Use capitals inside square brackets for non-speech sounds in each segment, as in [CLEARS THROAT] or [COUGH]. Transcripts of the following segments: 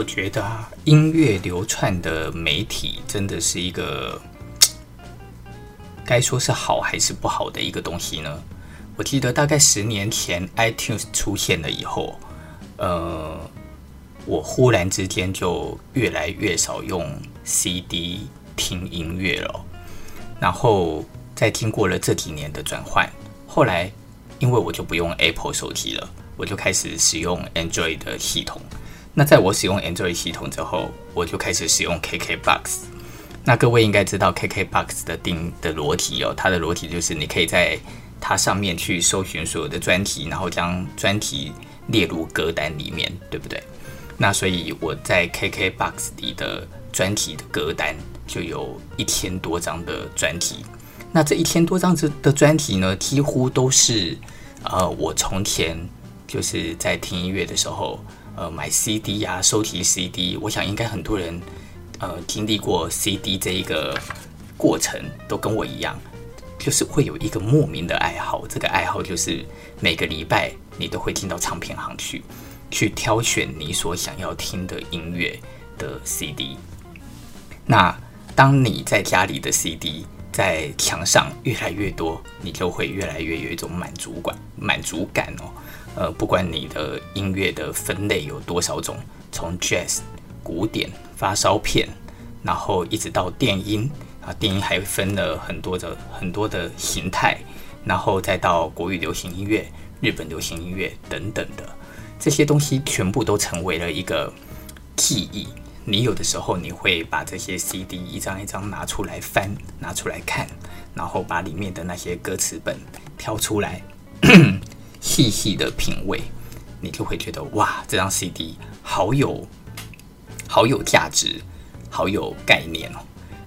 我觉得啊，音乐流窜的媒体真的是一个，[TSK] 该说是好还是不好的一个东西呢？我记得大概十年前 iTunes 出现了以后，呃，我忽然之间就越来越少用 CD 听音乐了。然后在经过了这几年的转换，后来因为我就不用 Apple 手机了，我就开始使用 Android 的系统。那在我使用 Android 系统之后，我就开始使用 KKBOX。那各位应该知道 KKBOX 的定的逻辑哦，它的逻辑就是你可以在它上面去搜寻所有的专题，然后将专题列入歌单里面，对不对？那所以我在 KKBOX 里的专题的歌单就有一千多张的专题。那这一千多张的的专题呢，几乎都是呃我从前就是在听音乐的时候。呃，买 CD 呀、收集 CD，我想应该很多人，呃，经历过 CD 这一个过程，都跟我一样，就是会有一个莫名的爱好。这个爱好就是每个礼拜你都会进到唱片行去，去挑选你所想要听的音乐的 CD。那当你在家里的 CD 在墙上越来越多，你就会越来越有一种满足感，满足感哦。呃，不管你的音乐的分类有多少种，从 Jazz、古典、发烧片，然后一直到电音啊，电音还分了很多的很多的形态，然后再到国语流行音乐、日本流行音乐等等的这些东西，全部都成为了一个记忆。你有的时候你会把这些 CD 一张一张拿出来翻，拿出来看，然后把里面的那些歌词本挑出来。细细的品味，你就会觉得哇，这张 CD 好有好有价值，好有概念哦。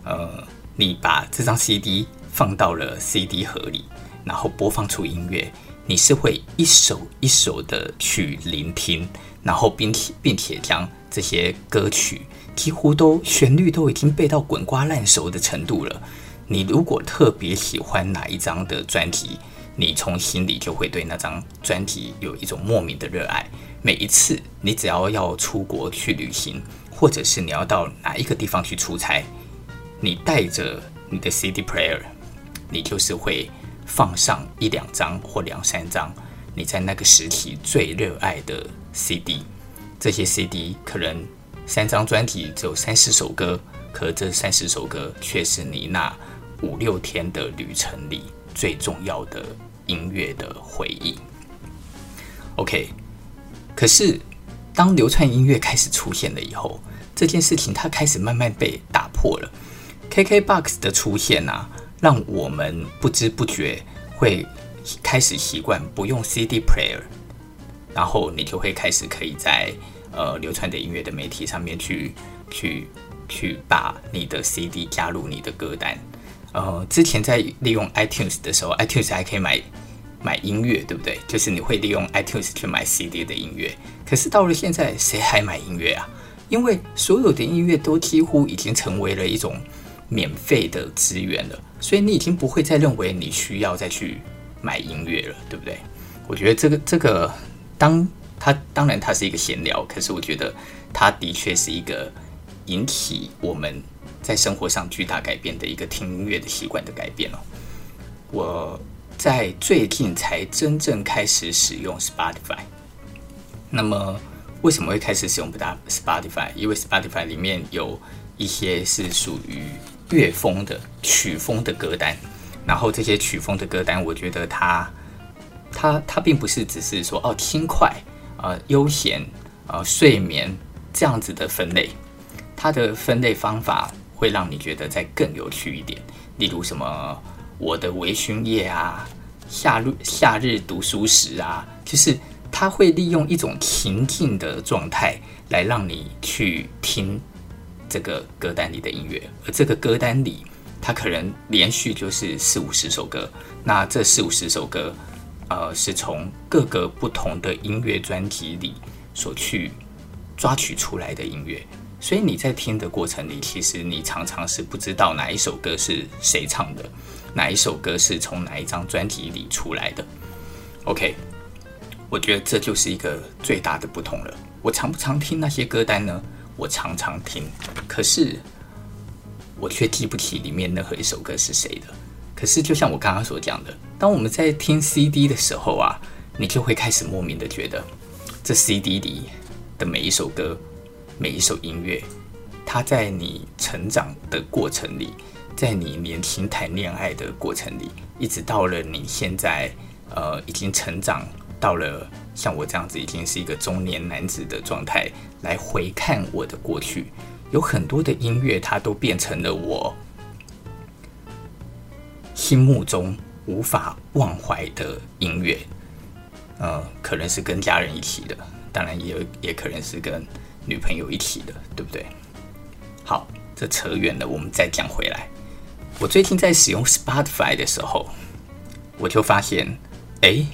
呃，你把这张 CD 放到了 CD 盒里，然后播放出音乐，你是会一首一首的去聆听，然后并且并且将这些歌曲几乎都旋律都已经背到滚瓜烂熟的程度了。你如果特别喜欢哪一张的专辑，你从心里就会对那张专辑有一种莫名的热爱。每一次你只要要出国去旅行，或者是你要到哪一个地方去出差，你带着你的 CD player，你就是会放上一两张或两三张你在那个时期最热爱的 CD。这些 CD 可能三张专辑只有三十首歌，可这三十首歌却是你那五六天的旅程里。最重要的音乐的回忆。OK，可是当流窜音乐开始出现了以后，这件事情它开始慢慢被打破了。KKBOX 的出现啊，让我们不知不觉会开始习惯不用 CD player，然后你就会开始可以在呃流窜的音乐的媒体上面去去去把你的 CD 加入你的歌单。呃，之前在利用 iTunes 的时候，iTunes 还可以买买音乐，对不对？就是你会利用 iTunes 去买 CD 的音乐。可是到了现在，谁还买音乐啊？因为所有的音乐都几乎已经成为了一种免费的资源了，所以你已经不会再认为你需要再去买音乐了，对不对？我觉得这个这个，当它当然它是一个闲聊，可是我觉得它的确是一个引起我们。在生活上巨大改变的一个听音乐的习惯的改变哦，我在最近才真正开始使用 Spotify。那么为什么会开始使用 Spotify？因为 Spotify 里面有一些是属于乐风的曲风的歌单，然后这些曲风的歌单，我觉得它它它并不是只是说哦轻快啊、呃、悠闲啊、呃、睡眠这样子的分类，它的分类方法。会让你觉得再更有趣一点，例如什么我的微醺夜啊，夏日夏日读书时啊，就是它会利用一种情境的状态来让你去听这个歌单里的音乐，而这个歌单里，它可能连续就是四五十首歌，那这四五十首歌，呃，是从各个不同的音乐专辑里所去抓取出来的音乐。所以你在听的过程里，其实你常常是不知道哪一首歌是谁唱的，哪一首歌是从哪一张专辑里出来的。OK，我觉得这就是一个最大的不同了。我常不常听那些歌单呢？我常常听，可是我却记不起里面任何一首歌是谁的。可是就像我刚刚所讲的，当我们在听 CD 的时候啊，你就会开始莫名的觉得，这 CD 里的每一首歌、每一首音乐，它在你成长的过程里，在你年轻谈恋爱的过程里，一直到了你现在，呃，已经成长到了像我这样子，已经是一个中年男子的状态，来回看我的过去，有很多的音乐，它都变成了我心目中无法忘怀的音乐。呃，可能是跟家人一起的，当然也也可能是跟女朋友一起的，对不对？好，这扯远了，我们再讲回来。我最近在使用 Spotify 的时候，我就发现，哎，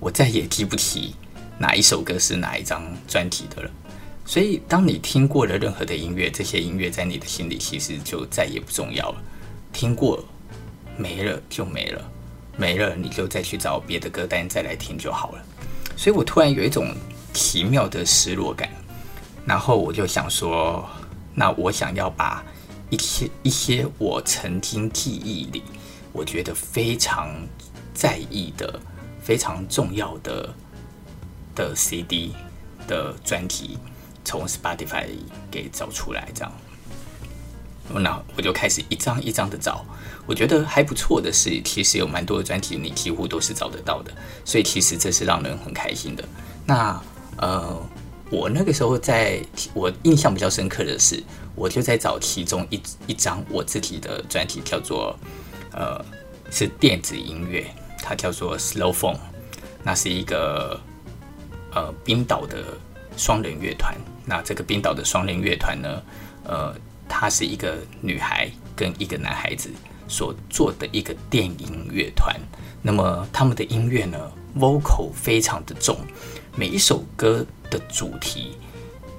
我再也记不起哪一首歌是哪一张专辑的了。所以，当你听过了任何的音乐，这些音乐在你的心里其实就再也不重要了。听过没了就没了，没了你就再去找别的歌单再来听就好了。所以我突然有一种奇妙的失落感，然后我就想说，那我想要把。一些一些我曾经记忆里，我觉得非常在意的、非常重要的的 CD 的专辑，从 Spotify 给找出来，这样。那我就开始一张一张的找。我觉得还不错的是，其实有蛮多的专辑你几乎都是找得到的，所以其实这是让人很开心的。那呃。我那个时候在，我印象比较深刻的是，我就在找其中一一张我自己的专辑，叫做呃是电子音乐，它叫做 Slow Phone，那是一个呃冰岛的双人乐团。那这个冰岛的双人乐团呢，呃，它是一个女孩跟一个男孩子所做的一个电音乐团。那么他们的音乐呢，vocal 非常的重，每一首歌。的主题，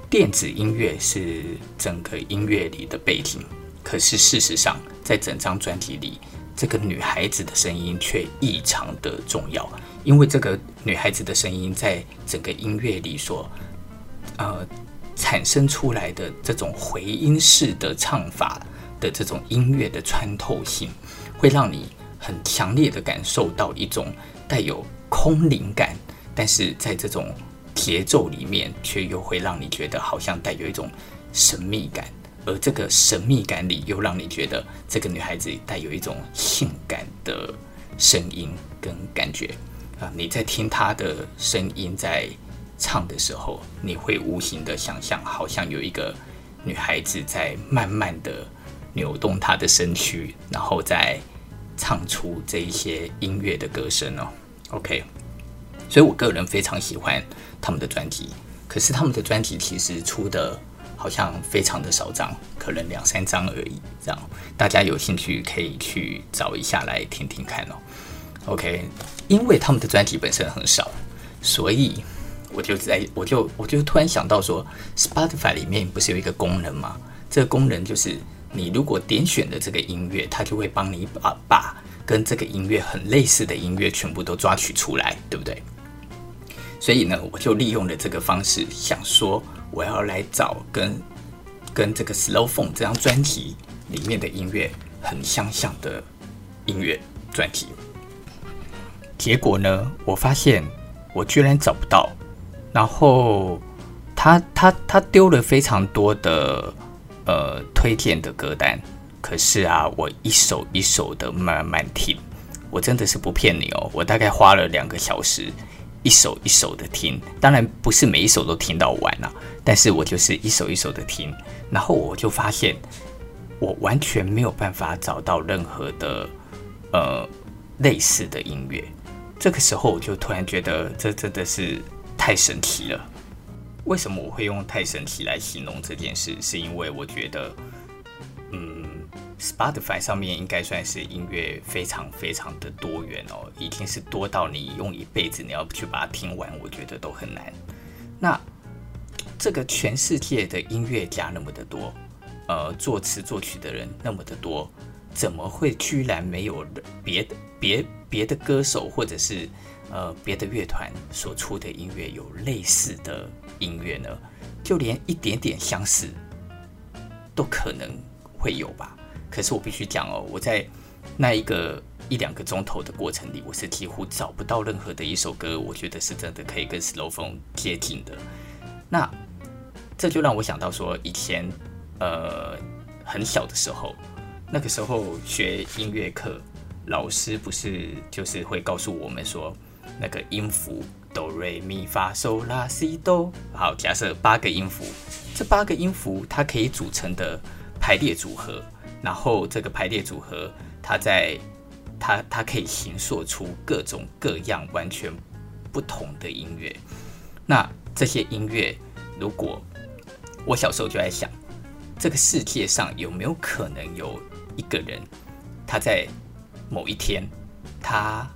电子音乐是整个音乐里的背景。可是事实上，在整张专辑里，这个女孩子的声音却异常的重要。因为这个女孩子的声音在整个音乐里所呃产生出来的这种回音式的唱法的这种音乐的穿透性，会让你很强烈的感受到一种带有空灵感，但是在这种。节奏里面，却又会让你觉得好像带有一种神秘感，而这个神秘感里，又让你觉得这个女孩子带有一种性感的声音跟感觉啊！你在听她的声音在唱的时候，你会无形的想象，好像有一个女孩子在慢慢的扭动她的身躯，然后再唱出这一些音乐的歌声哦。OK。所以我个人非常喜欢他们的专辑，可是他们的专辑其实出的好像非常的少张，可能两三张而已。这样大家有兴趣可以去找一下来听听看哦。OK，因为他们的专辑本身很少，所以我就在我就我就突然想到说，Spotify 里面不是有一个功能吗？这个功能就是你如果点选的这个音乐，它就会帮你把把跟这个音乐很类似的音乐全部都抓取出来，对不对？所以呢，我就利用了这个方式，想说我要来找跟跟这个 Slow Phone 这张专辑里面的音乐很相像的音乐专辑。结果呢，我发现我居然找不到。然后他他他丢了非常多的呃推荐的歌单，可是啊，我一首一首的慢慢听，我真的是不骗你哦，我大概花了两个小时。一首一首的听，当然不是每一首都听到完了，但是我就是一首一首的听，然后我就发现，我完全没有办法找到任何的呃类似的音乐。这个时候我就突然觉得，这真的是太神奇了。为什么我会用太神奇来形容这件事？是因为我觉得，嗯。Spotify 上面应该算是音乐非常非常的多元哦，已经是多到你用一辈子你要去把它听完，我觉得都很难。那这个全世界的音乐家那么的多，呃，作词作曲的人那么的多，怎么会居然没有别的别别的歌手或者是呃别的乐团所出的音乐有类似的音乐呢？就连一点点相似都可能会有吧。可是我必须讲哦，我在那一个一两个钟头的过程里，我是几乎找不到任何的一首歌，我觉得是真的可以跟 Slowphone 接近的。那这就让我想到说，以前呃很小的时候，那个时候学音乐课，老师不是就是会告诉我们说，那个音符哆瑞咪发嗦拉西哆，好，假设八个音符，这八个音符它可以组成的排列组合，然后这个排列组合，它在它它可以形塑出各种各样完全不同的音乐。那这些音乐，如果我小时候就在想，这个世界上有没有可能有一个人，他在某一天，他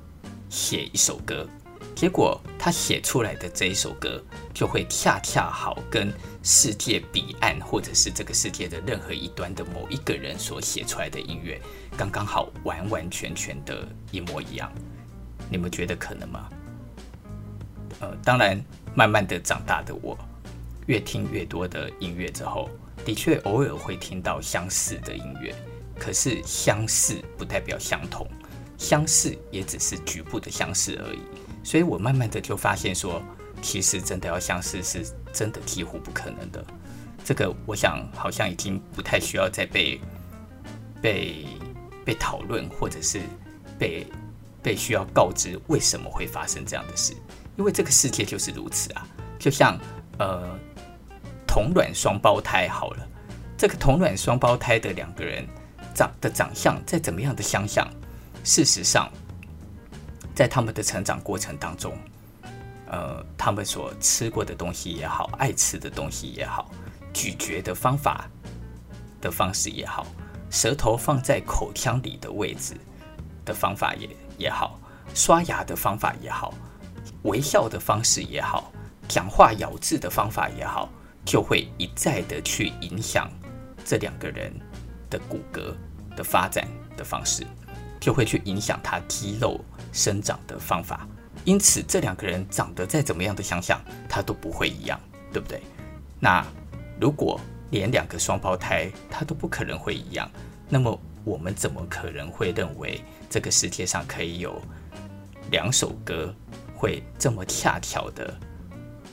写一首歌，结果他写出来的这一首歌就会恰恰好跟世界彼岸，或者是这个世界的任何一端的某一个人所写出来的音乐，刚刚好完完全全的一模一样。你们觉得可能吗？呃，当然，慢慢的长大的我，越听越多的音乐之后，的确偶尔会听到相似的音乐，可是相似不代表相同。相似也只是局部的相似而已，所以我慢慢的就发现说，其实真的要相似是真的几乎不可能的。这个我想好像已经不太需要再被被被讨论，或者是被被需要告知为什么会发生这样的事，因为这个世界就是如此啊。就像呃同卵双胞胎好了，这个同卵双胞胎的两个人长的长相再怎么样的相像。事实上，在他们的成长过程当中，呃，他们所吃过的东西也好，爱吃的东西也好，咀嚼的方法的方式也好，舌头放在口腔里的位置的方法也也好，刷牙的方法也好，微笑的方式也好，讲话咬字的方法也好，就会一再的去影响这两个人的骨骼的发展的方式。就会去影响他肌肉生长的方法，因此这两个人长得再怎么样的相像，他都不会一样，对不对？那如果连两个双胞胎他都不可能会一样，那么我们怎么可能会认为这个世界上可以有两首歌会这么恰巧的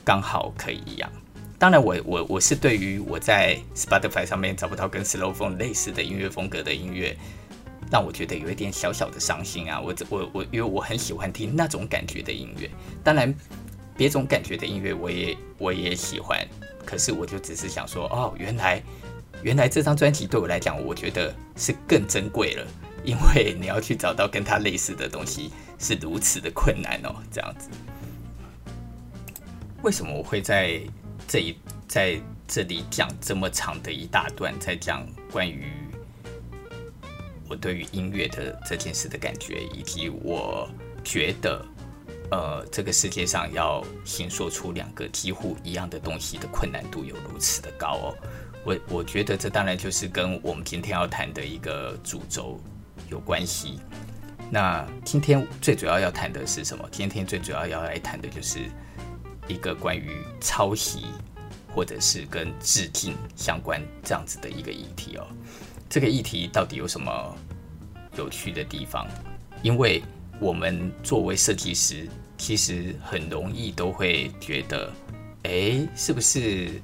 刚好可以一样？当然我，我我是对于我在 Spotify 上面找不到跟 Slowphone 类似的音乐风格的音乐。让我觉得有一点小小的伤心啊！我我我，因为我很喜欢听那种感觉的音乐，当然别种感觉的音乐我也我也喜欢。可是我就只是想说，哦，原来原来这张专辑对我来讲，我觉得是更珍贵了，因为你要去找到跟它类似的东西是如此的困难哦。这样子，为什么我会在这一在这里讲这么长的一大段，在讲关于？我对于音乐的这件事的感觉，以及我觉得，呃，这个世界上要形说出两个几乎一样的东西的困难度有如此的高哦。我我觉得这当然就是跟我们今天要谈的一个主轴有关系。那今天最主要要谈的是什么？今天最主要要来谈的就是一个关于抄袭或者是跟致敬相关这样子的一个议题哦。这个议题到底有什么有趣的地方？因为我们作为设计师，其实很容易都会觉得，哎，是不是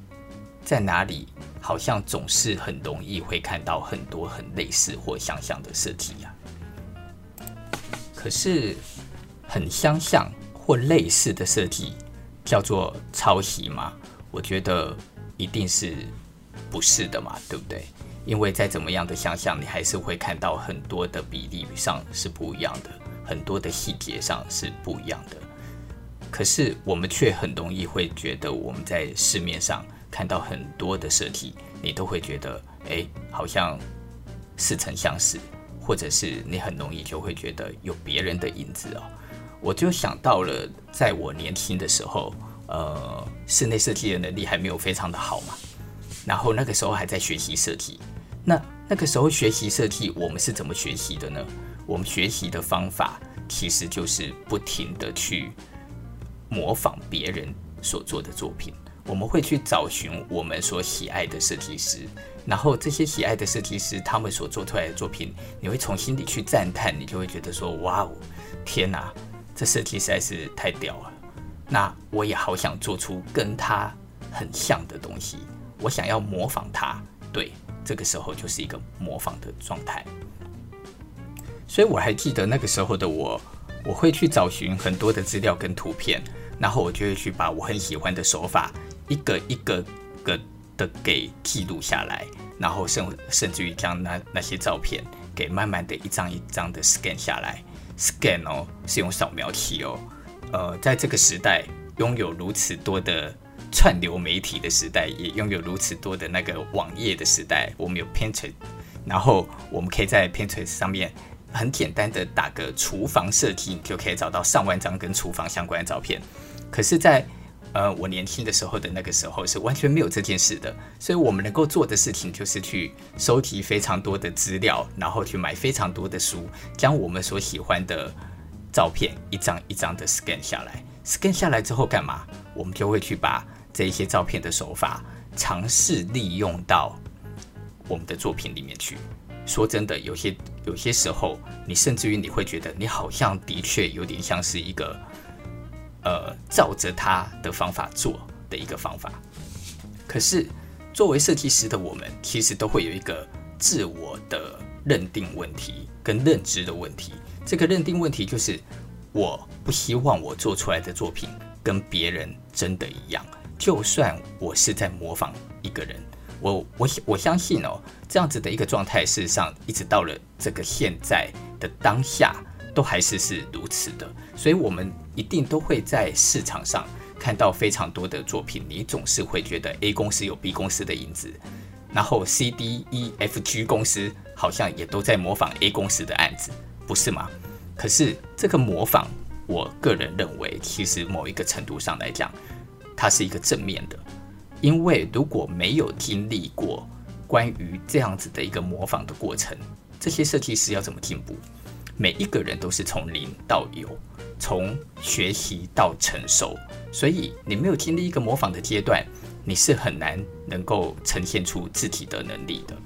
在哪里好像总是很容易会看到很多很类似或相像的设计呀？可是很相像或类似的设计叫做抄袭吗？我觉得一定是不是的嘛，对不对？因为再怎么样的想象，你还是会看到很多的比例上是不一样的，很多的细节上是不一样的。可是我们却很容易会觉得，我们在市面上看到很多的设计，你都会觉得，哎，好像似曾相识，或者是你很容易就会觉得有别人的影子哦。我就想到了，在我年轻的时候，呃，室内设计的能力还没有非常的好嘛，然后那个时候还在学习设计。那那个时候学习设计，我们是怎么学习的呢？我们学习的方法其实就是不停地去模仿别人所做的作品。我们会去找寻我们所喜爱的设计师，然后这些喜爱的设计师他们所做出来的作品，你会从心底去赞叹，你就会觉得说：哇哦，天哪，这设计实在是太屌了！那我也好想做出跟他很像的东西，我想要模仿他。对，这个时候就是一个模仿的状态。所以我还记得那个时候的我，我会去找寻很多的资料跟图片，然后我就会去把我很喜欢的手法。一个一个个的给记录下来，然后甚甚至于将那那些照片给慢慢的一张一张的 scan 下来，scan 哦是用扫描器哦，呃，在这个时代拥有如此多的串流媒体的时代，也拥有如此多的那个网页的时代，我们有 Pinterest，然后我们可以在 Pinterest 上面很简单的打个厨房设计，就可以找到上万张跟厨房相关的照片，可是，在呃，我年轻的时候的那个时候是完全没有这件事的，所以我们能够做的事情就是去收集非常多的资料，然后去买非常多的书，将我们所喜欢的照片一张一张的 scan 下来。scan 下来之后干嘛？我们就会去把这一些照片的手法尝试利用到我们的作品里面去。说真的，有些有些时候，你甚至于你会觉得你好像的确有点像是一个。呃，照着他的方法做的一个方法，可是作为设计师的我们，其实都会有一个自我的认定问题跟认知的问题。这个认定问题就是，我不希望我做出来的作品跟别人真的一样。就算我是在模仿一个人，我我我相信哦，这样子的一个状态，事实上一直到了这个现在的当下。都还是是如此的，所以我们一定都会在市场上看到非常多的作品。你总是会觉得 A 公司有 B 公司的影子，然后 C、D、E、F、G 公司好像也都在模仿 A 公司的案子，不是吗？可是这个模仿，我个人认为，其实某一个程度上来讲，它是一个正面的，因为如果没有经历过关于这样子的一个模仿的过程，这些设计师要怎么进步？每一个人都是从零到有，从学习到成熟，所以你没有经历一个模仿的阶段，你是很难能够呈现出自己的能力的。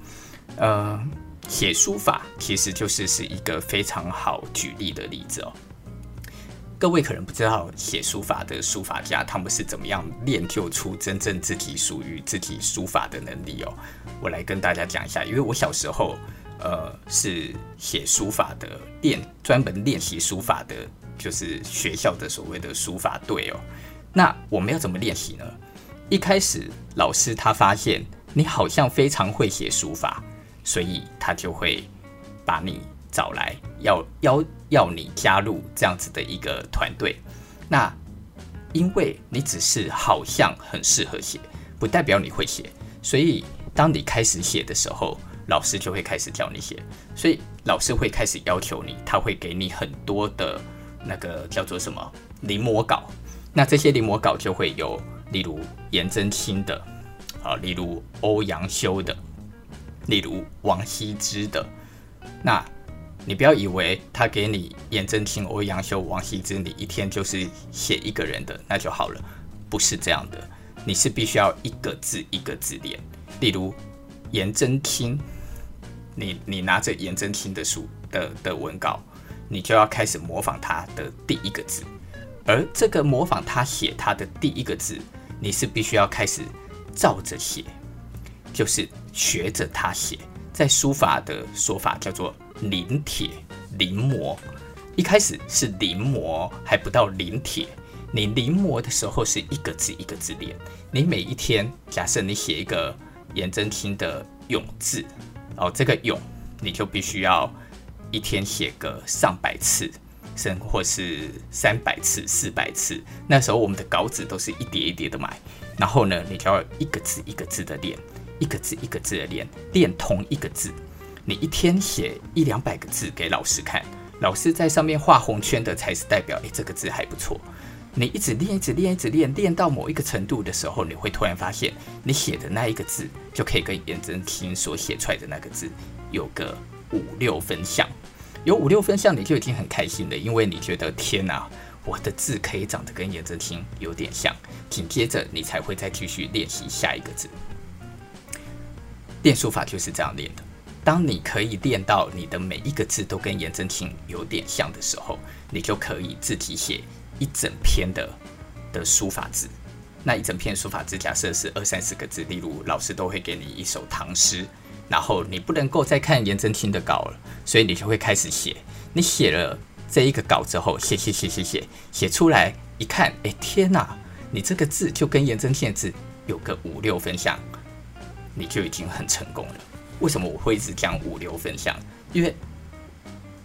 呃，写书法其实就是是一个非常好举例的例子哦。各位可能不知道写书法的书法家他们是怎么样练就出真正自己属于自己书法的能力哦。我来跟大家讲一下，因为我小时候。呃，是写书法的练，专门练习书法的，就是学校的所谓的书法队哦。那我们要怎么练习呢？一开始老师他发现你好像非常会写书法，所以他就会把你找来，要要要你加入这样子的一个团队。那因为你只是好像很适合写，不代表你会写，所以当你开始写的时候。老师就会开始教你写，所以老师会开始要求你，他会给你很多的那个叫做什么临摹稿。那这些临摹稿就会有，例如颜真卿的，啊，例如欧阳修的，例如王羲之的。那你不要以为他给你颜真卿、欧阳修、王羲之，你一天就是写一个人的那就好了，不是这样的。你是必须要一个字一个字练，例如颜真卿。你你拿着颜真卿的书的的文稿，你就要开始模仿他的第一个字，而这个模仿他写他的第一个字，你是必须要开始照着写，就是学着他写。在书法的说法叫做临帖临摹，一开始是临摹，还不到临帖。你临摹的时候是一个字一个字练，你每一天，假设你写一个颜真卿的永字。哦，这个永，你就必须要一天写个上百次，甚或是三百次、四百次。那时候我们的稿纸都是一叠一叠的买，然后呢，你就要一个字一个字的练，一个字一个字的练，练同一个字。你一天写一两百个字给老师看，老师在上面画红圈的才是代表，诶，这个字还不错。你一直练，一直练，一直练，练到某一个程度的时候，你会突然发现，你写的那一个字就可以跟颜真卿所写出来的那个字有个五六分像，有五六分像，你就已经很开心了，因为你觉得天哪，我的字可以长得跟颜真卿有点像，紧接着你才会再继续练习下一个字。练书法就是这样练的。当你可以练到你的每一个字都跟颜真卿有点像的时候，你就可以自己写一整篇的的书法字。那一整篇书法字，假设是二三十个字，例如老师都会给你一首唐诗，然后你不能够再看颜真卿的稿了，所以你就会开始写。你写了这一个稿之后，写写写写写，写出来一看，哎天哪，你这个字就跟颜真卿的字有个五六分像，你就已经很成功了。为什么我会一直讲五六分像？因为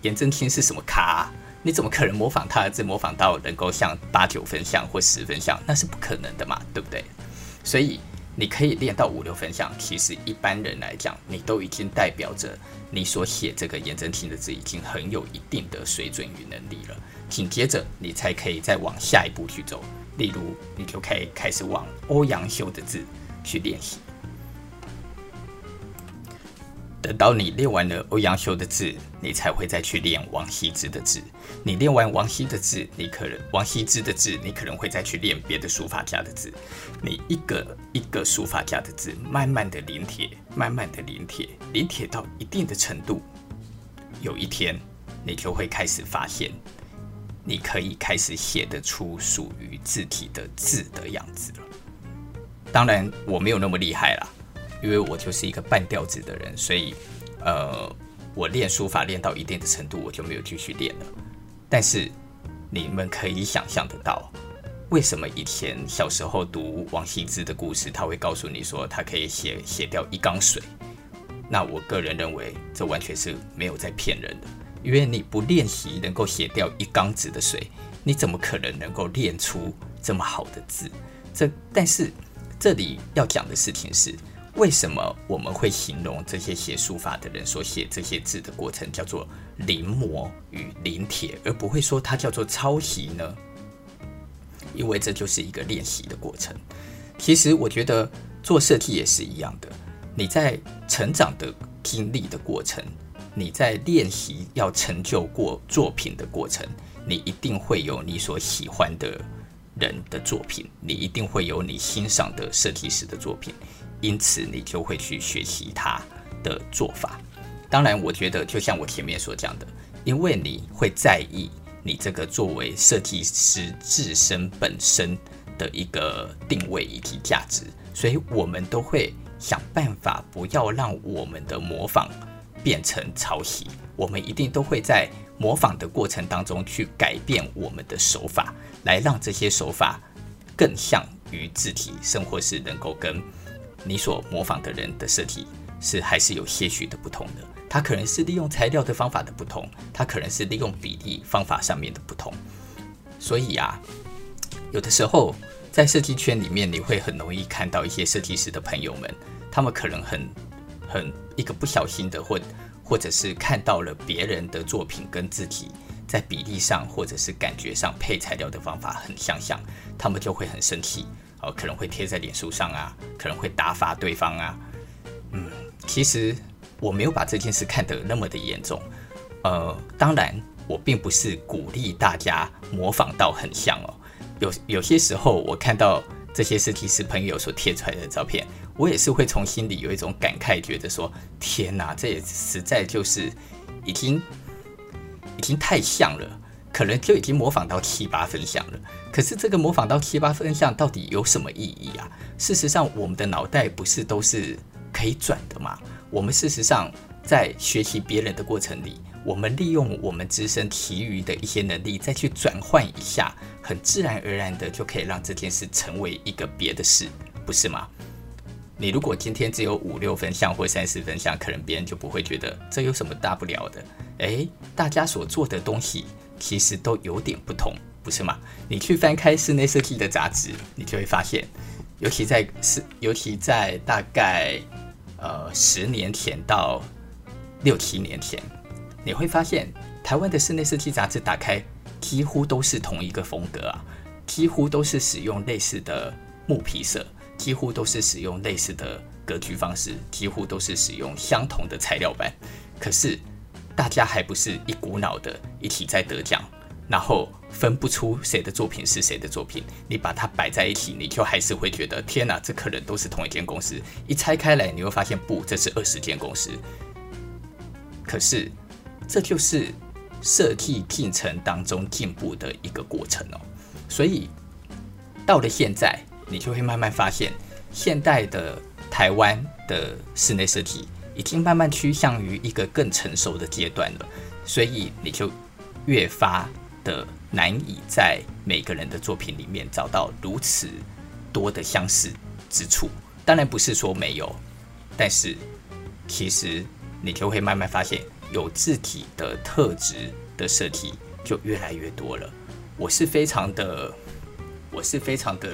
颜真卿是什么咖？你怎么可能模仿他的字，模仿到能够像八九分像或十分像？那是不可能的嘛，对不对？所以你可以练到五六分像，其实一般人来讲，你都已经代表着你所写这个颜真卿的字已经很有一定的水准与能力了。紧接着，你才可以再往下一步去走，例如你就可以开始往欧阳修的字去练习。等到你练完了欧阳修的字，你才会再去练王羲之的字。你练完王羲的字，你可能王羲之的字，你可能会再去练别的书法家的字。你一个一个书法家的字，慢慢的临帖，慢慢的临帖，临帖到一定的程度，有一天你就会开始发现，你可以开始写得出属于自己的字的样子了。当然，我没有那么厉害啦。因为我就是一个半吊子的人，所以，呃，我练书法练到一定的程度，我就没有继续练了。但是，你们可以想象得到，为什么以前小时候读王羲之的故事，他会告诉你说他可以写写掉一缸水？那我个人认为，这完全是没有在骗人的。因为你不练习能够写掉一缸子的水，你怎么可能能够练出这么好的字？这但是这里要讲的事情是。为什么我们会形容这些写书法的人所写这些字的过程叫做临摹与临帖，而不会说它叫做抄袭呢？因为这就是一个练习的过程。其实我觉得做设计也是一样的，你在成长的经历的过程，你在练习要成就过作品的过程，你一定会有你所喜欢的人的作品，你一定会有你欣赏的设计师的作品。因此，你就会去学习他的做法。当然，我觉得就像我前面所讲的，因为你会在意你这个作为设计师自身本身的一个定位以及价值，所以我们都会想办法不要让我们的模仿变成抄袭。我们一定都会在模仿的过程当中去改变我们的手法，来让这些手法更像于自己生活是能够跟。你所模仿的人的设计是还是有些许的不同的，它可能是利用材料的方法的不同，它可能是利用比例方法上面的不同。所以啊，有的时候在设计圈里面，你会很容易看到一些设计师的朋友们，他们可能很很一个不小心的，或或者是看到了别人的作品跟自己在比例上或者是感觉上配材料的方法很相像，他们就会很生气。哦，可能会贴在脸书上啊，可能会打发对方啊。嗯，其实我没有把这件事看得那么的严重。呃，当然，我并不是鼓励大家模仿到很像哦。有有些时候，我看到这些设计师朋友所贴出来的照片，我也是会从心里有一种感慨，觉得说：天哪，这也实在就是已经已经太像了。可能就已经模仿到七八分像了，可是这个模仿到七八分像到底有什么意义啊？事实上，我们的脑袋不是都是可以转的吗？我们事实上在学习别人的过程里，我们利用我们自身其余的一些能力再去转换一下，很自然而然的就可以让这件事成为一个别的事，不是吗？你如果今天只有五六分像或三十分像，可能别人就不会觉得这有什么大不了的。诶，大家所做的东西。其实都有点不同，不是吗？你去翻开室内设计的杂志，你就会发现，尤其在是，尤其在大概呃十年前到六七年前，你会发现台湾的室内设计杂志打开几乎都是同一个风格啊，几乎都是使用类似的木皮色，几乎都是使用类似的格局方式，几乎都是使用相同的材料板，可是。大家还不是一股脑的一起在得奖，然后分不出谁的作品是谁的作品。你把它摆在一起，你就还是会觉得天哪，这可能都是同一间公司。一拆开来，你会发现不，这是二十间公司。可是，这就是设计进程当中进步的一个过程哦。所以到了现在，你就会慢慢发现，现代的台湾的室内设计已经慢慢趋向于一个更成熟的阶段了。所以你就越发的难以在每个人的作品里面找到如此多的相似之处。当然不是说没有，但是其实你就会慢慢发现，有字体的特质的设计就越来越多了。我是非常的，我是非常的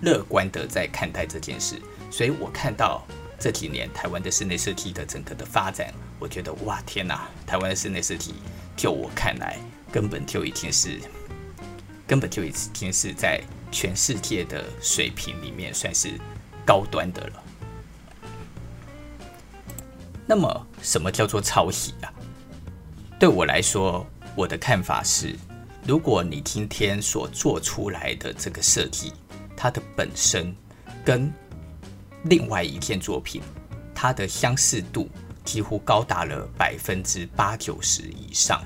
乐观的在看待这件事。所以我看到这几年台湾的室内设计的整个的发展。我觉得哇天哪，台湾的室内设计，就我看来，根本就已经是，根本就已经是在全世界的水平里面算是高端的了。那么，什么叫做抄袭啊？对我来说，我的看法是，如果你今天所做出来的这个设计，它的本身跟另外一件作品，它的相似度。几乎高达了百分之八九十以上。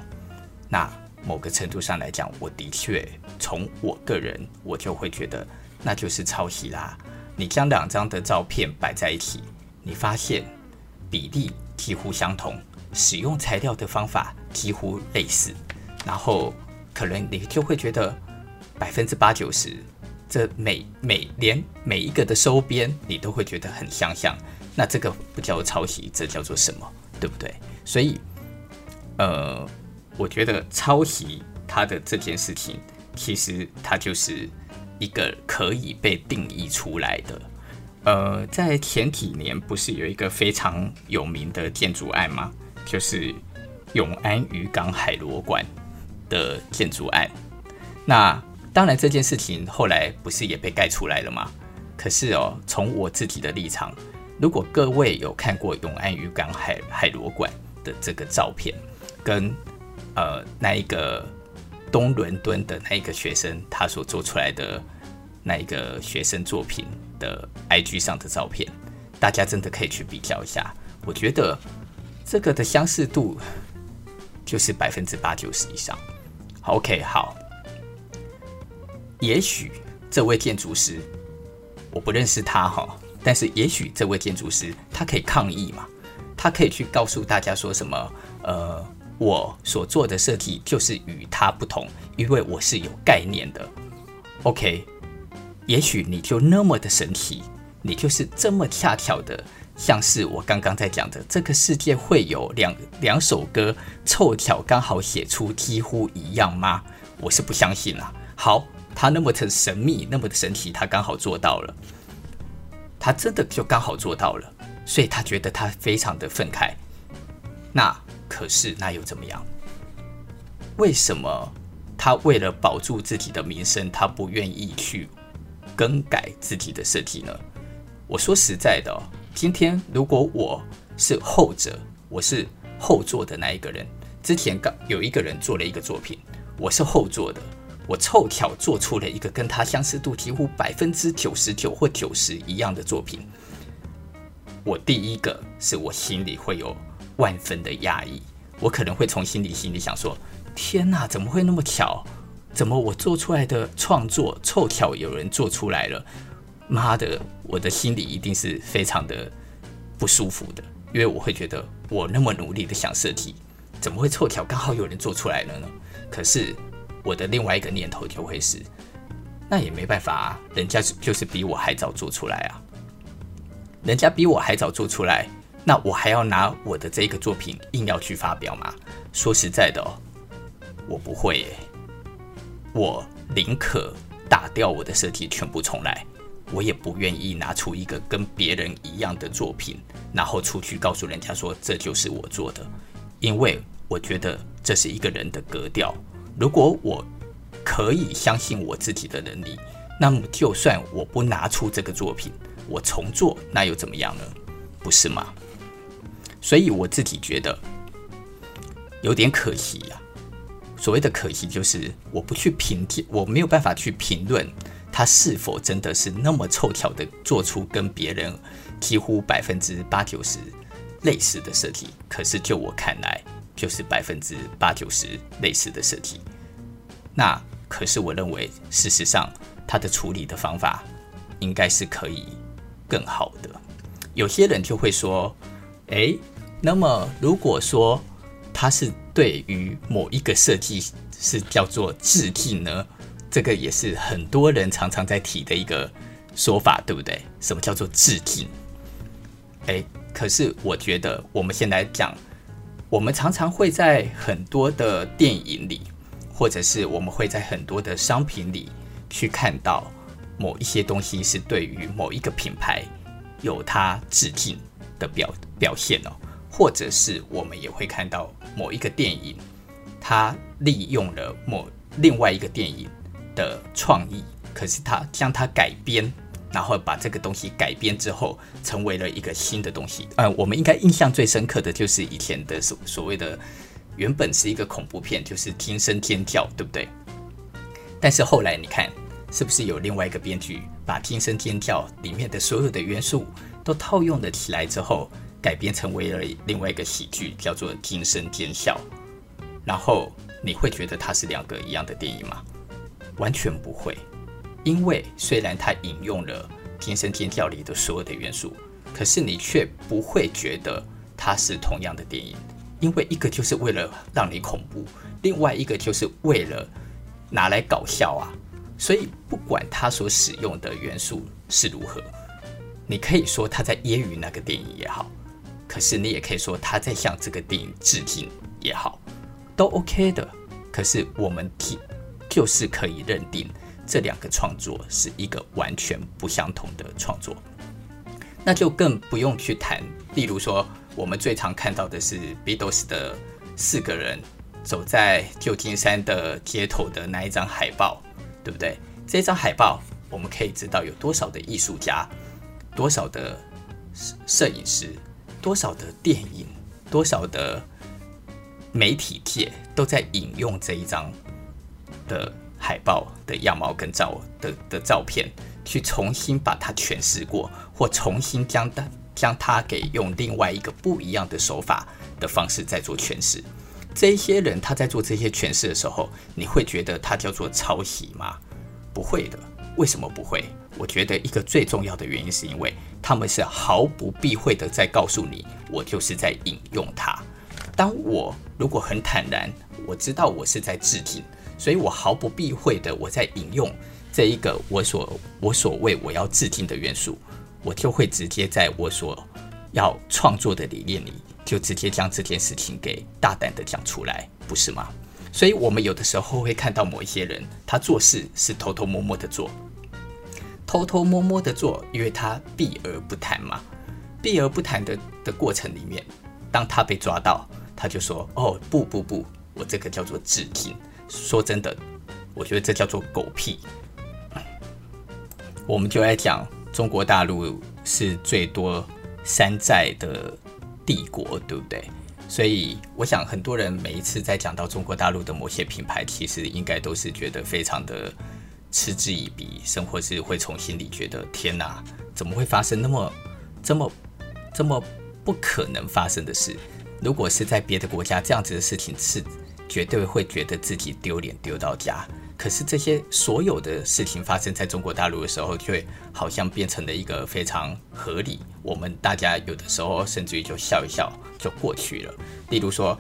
那某个程度上来讲，我的确从我个人，我就会觉得那就是抄袭啦。你将两张的照片摆在一起，你发现比例几乎相同，使用材料的方法几乎类似，然后可能你就会觉得百分之八九十，这每每连每一个的收边，你都会觉得很相像。那这个不叫抄袭，这叫做什么？对不对？所以，呃，我觉得抄袭它的这件事情，其实它就是一个可以被定义出来的。呃，在前几年不是有一个非常有名的建筑案吗？就是永安渔港海螺馆的建筑案。那当然，这件事情后来不是也被盖出来了吗？可是哦，从我自己的立场。如果各位有看过永安渔港海海螺馆的这个照片，跟呃那一个东伦敦的那一个学生他所做出来的那一个学生作品的 IG 上的照片，大家真的可以去比较一下。我觉得这个的相似度就是百分之八九十以上。OK，好，也许这位建筑师我不认识他哈。但是，也许这位建筑师他可以抗议嘛？他可以去告诉大家说什么？呃，我所做的设计就是与他不同，因为我是有概念的。OK，也许你就那么的神奇，你就是这么恰巧的，像是我刚刚在讲的，这个世界会有两两首歌凑巧刚好写出几乎一样吗？我是不相信啦。好，他那么的神秘，那么的神奇，他刚好做到了。他真的就刚好做到了，所以他觉得他非常的愤慨。那可是那又怎么样？为什么他为了保住自己的名声，他不愿意去更改自己的设计呢？我说实在的，今天如果我是后者，我是后座的那一个人，之前刚有一个人做了一个作品，我是后座的。我凑巧做出了一个跟他相似度几乎百分之九十九或九十一样的作品。我第一个是我心里会有万分的压抑，我可能会从心里心里想说：天哪，怎么会那么巧？怎么我做出来的创作凑巧有人做出来了？妈的，我的心里一定是非常的不舒服的，因为我会觉得我那么努力的想设计，怎么会凑巧刚好有人做出来了呢？可是。我的另外一个念头就会是，那也没办法啊，人家就是比我还早做出来啊，人家比我还早做出来，那我还要拿我的这个作品硬要去发表吗？说实在的哦，我不会耶，我宁可打掉我的设计全部重来，我也不愿意拿出一个跟别人一样的作品，然后出去告诉人家说这就是我做的，因为我觉得这是一个人的格调。如果我可以相信我自己的能力，那么就算我不拿出这个作品，我重做，那又怎么样呢？不是吗？所以我自己觉得有点可惜呀。所谓的可惜，就是我不去评，我没有办法去评论它是否真的是那么凑巧的做出跟别人几乎百分之八九十类似的设计。可是就我看来，就是百分之八九十类似的设计。那可是我认为，事实上它的处理的方法应该是可以更好的。有些人就会说：“诶，那么如果说……”它是对于某一个设计是叫做致敬呢？这个也是很多人常常在提的一个说法，对不对？什么叫做致敬？诶，可是我觉得我们先来讲，我们常常会在很多的电影里，或者是我们会在很多的商品里去看到某一些东西是对于某一个品牌有它致敬的表表现哦。或者是我们也会看到某一个电影，它利用了某另外一个电影的创意，可是它将它改编，然后把这个东西改编之后，成为了一个新的东西。呃，我们应该印象最深刻的就是以前的所所谓的原本是一个恐怖片，就是《惊声尖叫》，对不对？但是后来你看，是不是有另外一个编剧把《惊声尖叫》里面的所有的元素都套用了起来之后？改编成为了另外一个喜剧，叫做《惊声尖笑》，然后你会觉得它是两个一样的电影吗？完全不会，因为虽然它引用了《惊声尖叫》里的所有的元素，可是你却不会觉得它是同样的电影，因为一个就是为了让你恐怖，另外一个就是为了拿来搞笑啊。所以不管它所使用的元素是如何，你可以说它在揶揄那个电影也好。可是你也可以说他在向这个电影致敬也好，都 OK 的。可是我们提就是可以认定这两个创作是一个完全不相同的创作，那就更不用去谈。例如说，我们最常看到的是 Beatles 的四个人走在旧金山的街头的那一张海报，对不对？这张海报我们可以知道有多少的艺术家，多少的摄影师。多少的电影，多少的媒体界都在引用这一张的海报的样貌跟照的的照片，去重新把它诠释过，或重新将它将它给用另外一个不一样的手法的方式在做诠释。这一些人他在做这些诠释的时候，你会觉得他叫做抄袭吗？不会的。为什么不会？我觉得一个最重要的原因是因为他们是毫不避讳的在告诉你，我就是在引用它。当我如果很坦然，我知道我是在致敬，所以我毫不避讳的我在引用这一个我所我所谓我要致敬的元素，我就会直接在我所要创作的理念里，就直接将这件事情给大胆的讲出来，不是吗？所以，我们有的时候会看到某一些人，他做事是偷偷摸摸的做，偷偷摸摸的做，因为他避而不谈嘛。避而不谈的的过程里面，当他被抓到，他就说：“哦，不不不，我这个叫做致敬。”说真的，我觉得这叫做狗屁。我们就来讲，中国大陆是最多山寨的帝国，对不对？所以，我想很多人每一次在讲到中国大陆的某些品牌，其实应该都是觉得非常的嗤之以鼻，甚或是会从心里觉得：天哪，怎么会发生那么、这么、这么不可能发生的事？如果是在别的国家，这样子的事情是绝对会觉得自己丢脸丢到家。可是这些所有的事情发生在中国大陆的时候，却好像变成了一个非常合理。我们大家有的时候甚至于就笑一笑就过去了。例如说，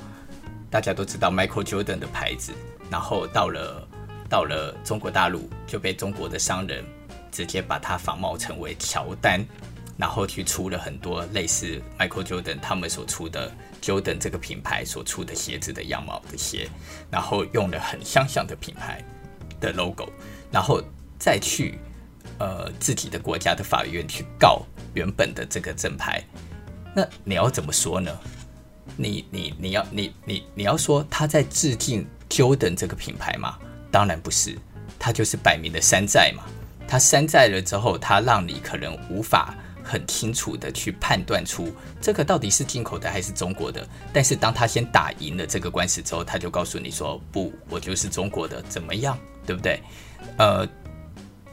大家都知道 Michael Jordan 的牌子，然后到了到了中国大陆就被中国的商人直接把它仿冒成为乔丹，然后去出了很多类似 Michael Jordan 他们所出的 Jordan 这个品牌所出的鞋子的样貌的鞋，然后用了很相像的品牌。的 logo，然后再去呃自己的国家的法院去告原本的这个正牌，那你要怎么说呢？你你你要你你你要说他在致敬 Jordan 这个品牌吗？当然不是，他就是摆明的山寨嘛。他山寨了之后，他让你可能无法很清楚的去判断出这个到底是进口的还是中国的。但是当他先打赢了这个官司之后，他就告诉你说：“不，我就是中国的，怎么样？对不对？”呃，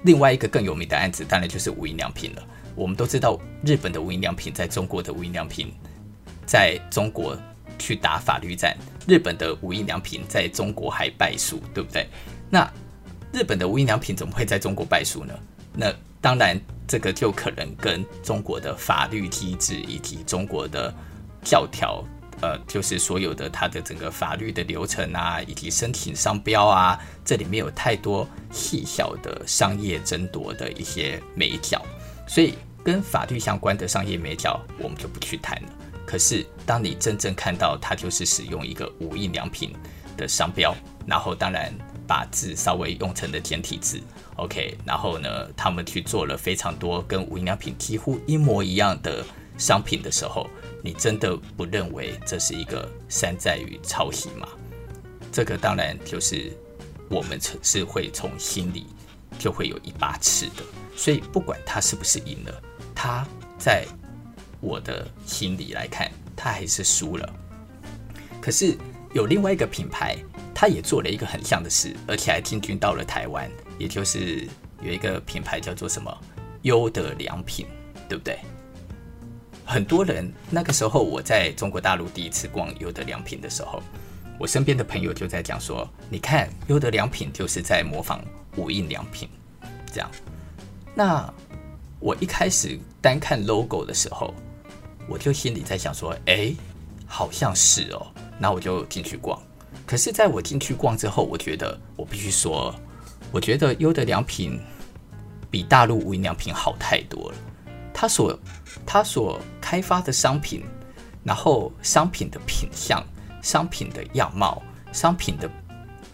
另外一个更有名的案子，当然就是无印良品了。我们都知道，日本的无印良品在中国的无印良品在中国去打法律战，日本的无印良品在中国还败诉，对不对？那日本的无印良品怎么会在中国败诉呢？那当然，这个就可能跟中国的法律机制以及中国的教条，呃，就是所有的它的整个法律的流程啊，以及申请商标啊，这里面有太多细小的商业争夺的一些眉角，所以跟法律相关的商业眉角，我们就不去谈了。可是，当你真正看到它就是使用一个无印良品的商标，然后当然。把字稍微用成了简体字，OK，然后呢，他们去做了非常多跟无印良品几乎一模一样的商品的时候，你真的不认为这是一个山寨与抄袭吗？这个当然就是我们是会从心里就会有一把尺的，所以不管他是不是赢了，他在我的心里来看，他还是输了。可是有另外一个品牌。他也做了一个很像的事，而且还进军到了台湾，也就是有一个品牌叫做什么优德良品，对不对？很多人那个时候我在中国大陆第一次逛优德良品的时候，我身边的朋友就在讲说：“你看优德良品就是在模仿无印良品，这样。”那我一开始单看 logo 的时候，我就心里在想说：“哎，好像是哦。”那我就进去逛。可是，在我进去逛之后，我觉得我必须说，我觉得优的良品比大陆无印良品好太多了。他所他所开发的商品，然后商品的品相、商品的样貌、商品的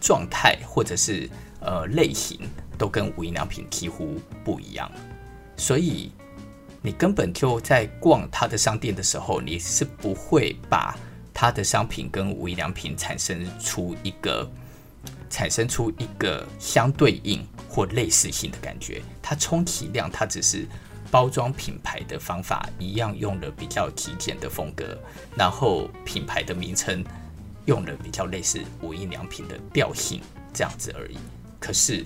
状态，或者是呃类型，都跟无印良品几乎不一样。所以，你根本就在逛他的商店的时候，你是不会把。它的商品跟无印良品产生出一个产生出一个相对应或类似性的感觉，它充其量它只是包装品牌的方法一样，用了比较极简的风格，然后品牌的名称用了比较类似无印良品的调性这样子而已。可是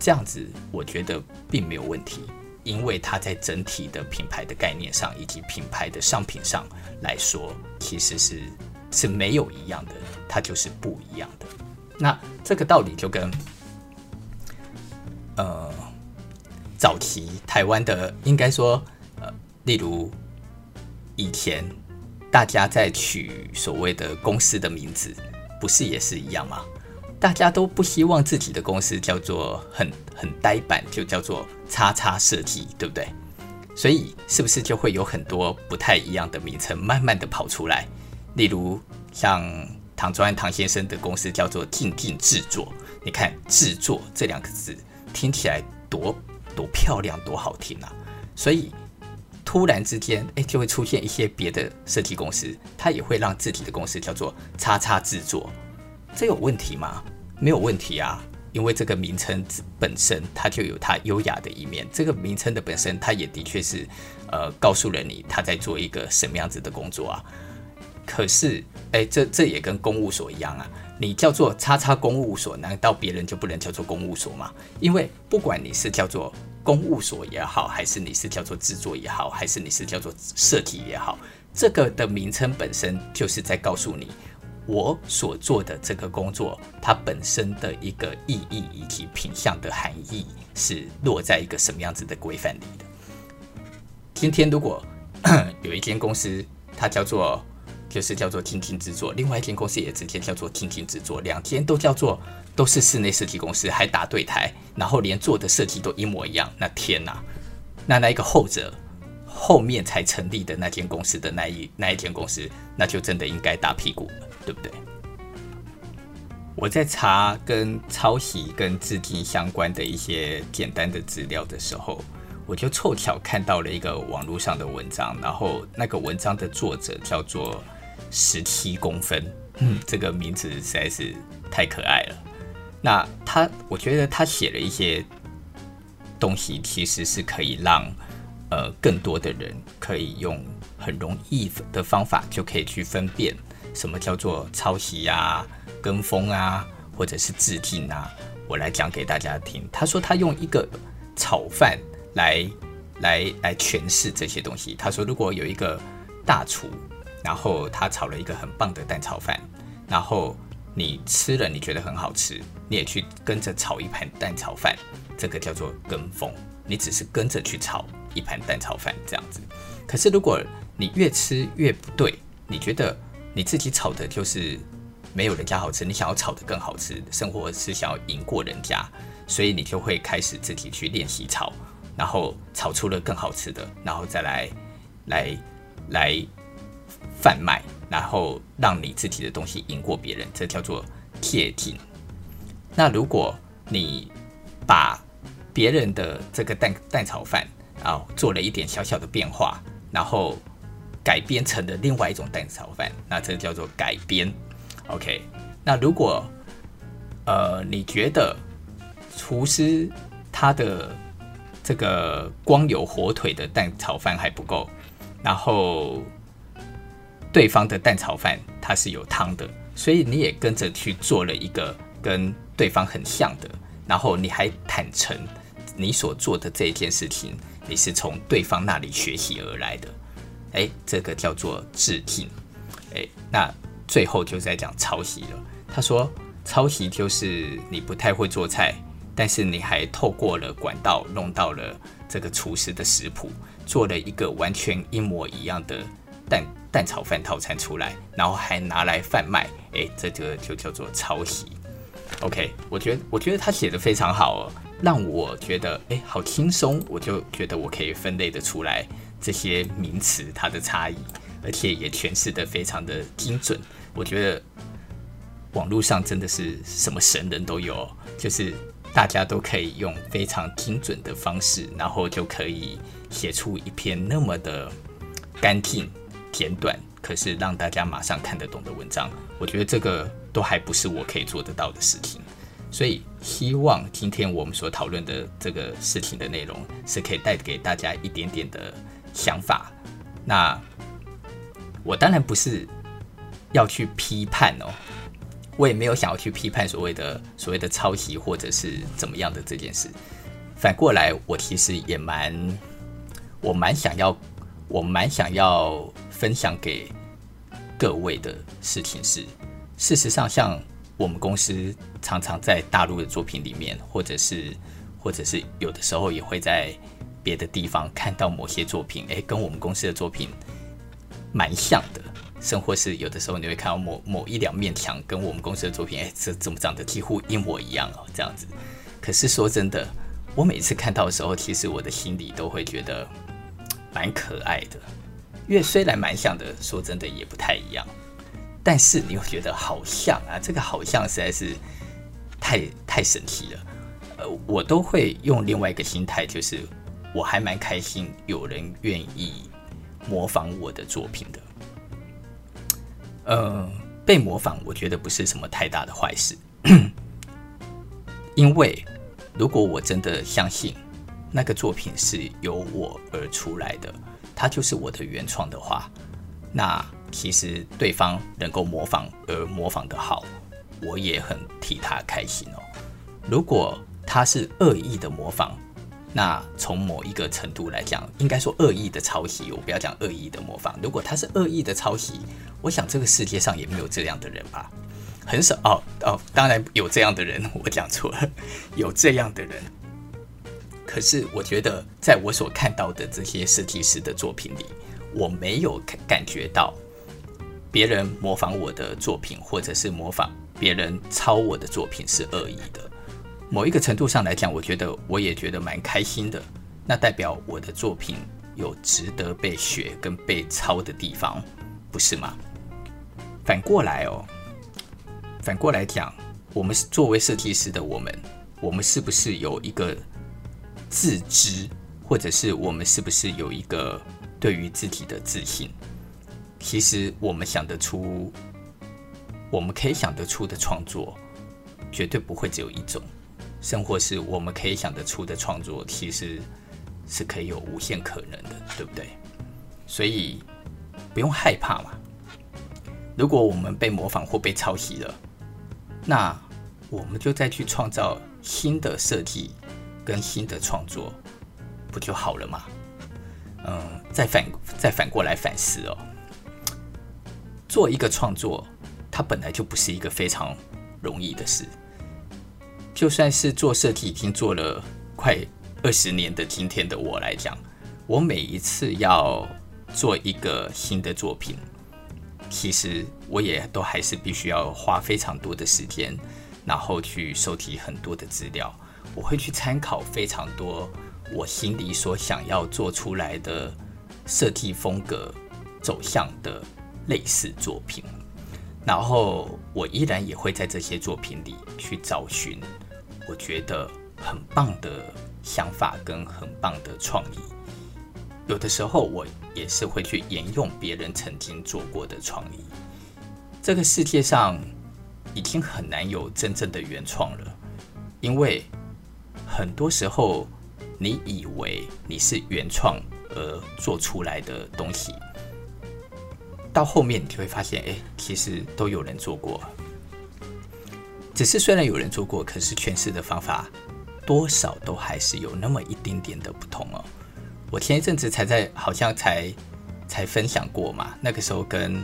这样子我觉得并没有问题。因为它在整体的品牌的概念上，以及品牌的商品上来说，其实是是没有一样的，它就是不一样的。那这个道理就跟呃早期台湾的，应该说呃，例如以前大家在取所谓的公司的名字，不是也是一样吗？大家都不希望自己的公司叫做很很呆板，就叫做叉叉设计，对不对？所以是不是就会有很多不太一样的名称慢慢的跑出来？例如像唐专唐先生的公司叫做静静制作，你看“制作”这两个字听起来多多漂亮，多好听啊！所以突然之间，哎，就会出现一些别的设计公司，他也会让自己的公司叫做叉叉制作，这有问题吗？没有问题啊，因为这个名称本身它就有它优雅的一面。这个名称的本身，它也的确是，呃，告诉了你他在做一个什么样子的工作啊。可是，哎，这这也跟公务所一样啊。你叫做叉叉公务所，难道别人就不能叫做公务所吗？因为不管你是叫做公务所也好，还是你是叫做制作也好，还是你是叫做设计也好，这个的名称本身就是在告诉你。我所做的这个工作，它本身的一个意义以及品相的含义是落在一个什么样子的规范里的。今天如果 [CLEARS THROAT] 有一间公司，它叫做就是叫做静静制作，另外一间公司也直接叫做静静制作，两间都叫做都是室内设计公司，还打对台，然后连做的设计都一模一样，那天哪，那那一个后者后面才成立的那间公司的那一那一间公司，那就真的应该打屁股了。对不对？我在查跟抄袭、跟致敬相关的一些简单的资料的时候，我就凑巧看到了一个网络上的文章，然后那个文章的作者叫做十七公分，嗯，这个名字实在是太可爱了。那他，我觉得他写了一些东西，其实是可以让呃更多的人可以用很容易的方法就可以去分辨什么叫做抄袭啊、跟风啊，或者是致敬啊。我来讲给大家听。他说他用一个炒饭来来来诠释这些东西。他说如果有一个大厨，然后他炒了一个很棒的蛋炒饭，然后你吃了你觉得很好吃，你也去跟着炒一盘蛋炒饭，这个叫做跟风。你只是跟着去炒一盘蛋炒饭这样子。可是如果你越吃越不对，你觉得你自己炒的就是。没有人家好吃，你想要炒得更好吃，生活是想要赢过人家，所以你就会开始自己去练习炒，然后炒出了更好吃的，然后再来来来贩卖，然后让你自己的东西赢过别人，这叫做贴近。那如果你把别人的这个蛋蛋炒饭啊做了一点小小的变化，然后改编成的另外一种蛋炒饭，那这叫做改编。OK，那如果呃你觉得厨师他的这个光有火腿的蛋炒饭还不够，然后对方的蛋炒饭它是有汤的，所以你也跟着去做了一个跟对方很像的，然后你还坦诚你所做的这一件事情，你是从对方那里学习而来的，哎，这个叫做致敬，哎，那。最后就在讲抄袭了。他说，抄袭就是你不太会做菜，但是你还透过了管道弄到了这个厨师的食谱，做了一个完全一模一样的蛋蛋炒饭套餐出来，然后还拿来贩卖。诶，这个就叫做抄袭。OK，我觉得我觉得他写的非常好哦，让我觉得诶好轻松，我就觉得我可以分类的出来这些名词它的差异。而且也诠释得非常的精准，我觉得网络上真的是什么神人都有，就是大家都可以用非常精准的方式，然后就可以写出一篇那么的干净简短，可是让大家马上看得懂的文章。我觉得这个都还不是我可以做得到的事情，所以希望今天我们所讨论的这个事情的内容是可以带给大家一点点的想法。那。我当然不是要去批判哦，我也没有想要去批判所谓的所谓的抄袭或者是怎么样的这件事。反过来，我其实也蛮我蛮想要我蛮想要分享给各位的事情是，事实上，像我们公司常常在大陆的作品里面，或者是或者是有的时候也会在别的地方看到某些作品，诶，跟我们公司的作品。蛮像的，甚或是有的时候你会看到某某一两面墙跟我们公司的作品，哎，这怎么长得几乎一模一样哦，这样子。可是说真的，我每次看到的时候，其实我的心里都会觉得蛮可爱的，因为虽然蛮像的，说真的也不太一样，但是你会觉得好像啊，这个好像实在是太太神奇了。呃，我都会用另外一个心态，就是我还蛮开心有人愿意。模仿我的作品的，呃，被模仿，我觉得不是什么太大的坏事，[CLEARS THROAT] 因为如果我真的相信那个作品是由我而出来的，它就是我的原创的话，那其实对方能够模仿而模仿得好，我也很替他开心哦。如果他是恶意的模仿，那从某一个程度来讲，应该说恶意的抄袭，我不要讲恶意的模仿。如果他是恶意的抄袭，我想这个世界上也没有这样的人吧，很少哦哦，当然有这样的人，我讲错了，有这样的人。可是我觉得，在我所看到的这些设计师的作品里，我没有感感觉到别人模仿我的作品，或者是模仿别人抄我的作品是恶意的。某一个程度上来讲，我觉得我也觉得蛮开心的。那代表我的作品有值得被学跟被抄的地方，不是吗？反过来哦，反过来讲，我们是作为设计师的我们，我们是不是有一个自知，或者是我们是不是有一个对于自己的自信？其实我们想得出，我们可以想得出的创作，绝对不会只有一种。甚或是我们可以想得出的创作，其实是可以有无限可能的，对不对？所以不用害怕嘛。如果我们被模仿或被抄袭了，那我们就再去创造新的设计跟新的创作，不就好了吗？嗯，再反再反过来反思哦，做一个创作，它本来就不是一个非常容易的事。就算是做设计已经做了快二十年的今天的我来讲，我每一次要做一个新的作品。其实我也都还是必须要花非常多的时间，然后去收集很多的资料。我会去参考非常多我心里所想要做出来的设计风格走向的类似作品，然后我依然也会在这些作品里去找寻我觉得很棒的想法跟很棒的创意。有的时候我。也是会去沿用别人曾经做过的创意。这个世界上已经很难有真正的原创了，因为很多时候你以为你是原创而做出来的东西，到后面你就会发现，哎，其实都有人做过。只是虽然有人做过，可是诠释的方法多少都还是有那么一丁点的不同哦。我前一阵子才在，好像才才分享过嘛。那个时候跟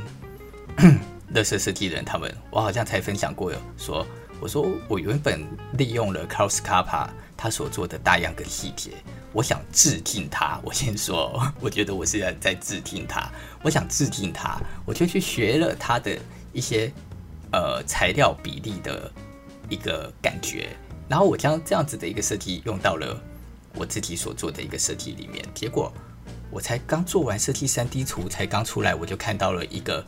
[COUGHS] 乐色设计人他们，我好像才分享过，说我说我原本利用了 Carlos Carpa 他所做的大样跟细节，我想致敬他。我先说，[LAUGHS] 我觉得我是在在致敬他，我想致敬他，我就去学了他的一些呃材料比例的一个感觉，然后我将这样子的一个设计用到了。我自己所做的一个设计里面，结果我才刚做完设计三 D 图，才刚出来，我就看到了一个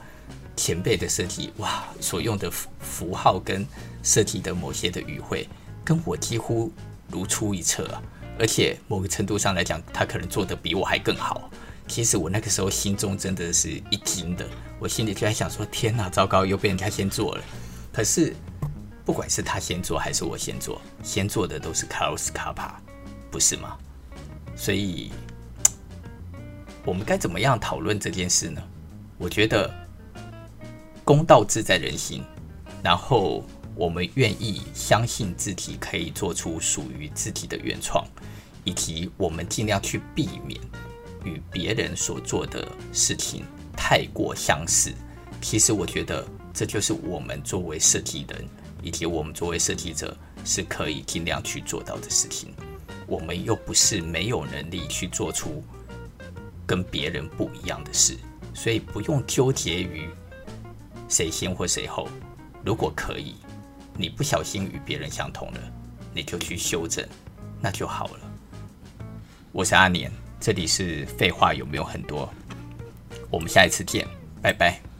前辈的设计，哇，所用的符符号跟设计的某些的语汇，跟我几乎如出一辙！而且某个程度上来讲，他可能做得比我还更好。其实我那个时候心中真的是一惊的，我心里就在想说：天哪，糟糕，又被人家先做了。可是不管是他先做还是我先做，先做的都是 Carlos Carpa。不是吗？所以，我们该怎么样讨论这件事呢？我觉得，公道自在人心。然后，我们愿意相信自己可以做出属于自己的原创，以及我们尽量去避免与别人所做的事情太过相似。其实，我觉得这就是我们作为设计人，以及我们作为设计者是可以尽量去做到的事情。我们又不是没有能力去做出跟别人不一样的事，所以不用纠结于谁先或谁后。如果可以，你不小心与别人相同了，你就去修正，那就好了。我是阿年，这里是废话有没有很多？我们下一次见，拜拜。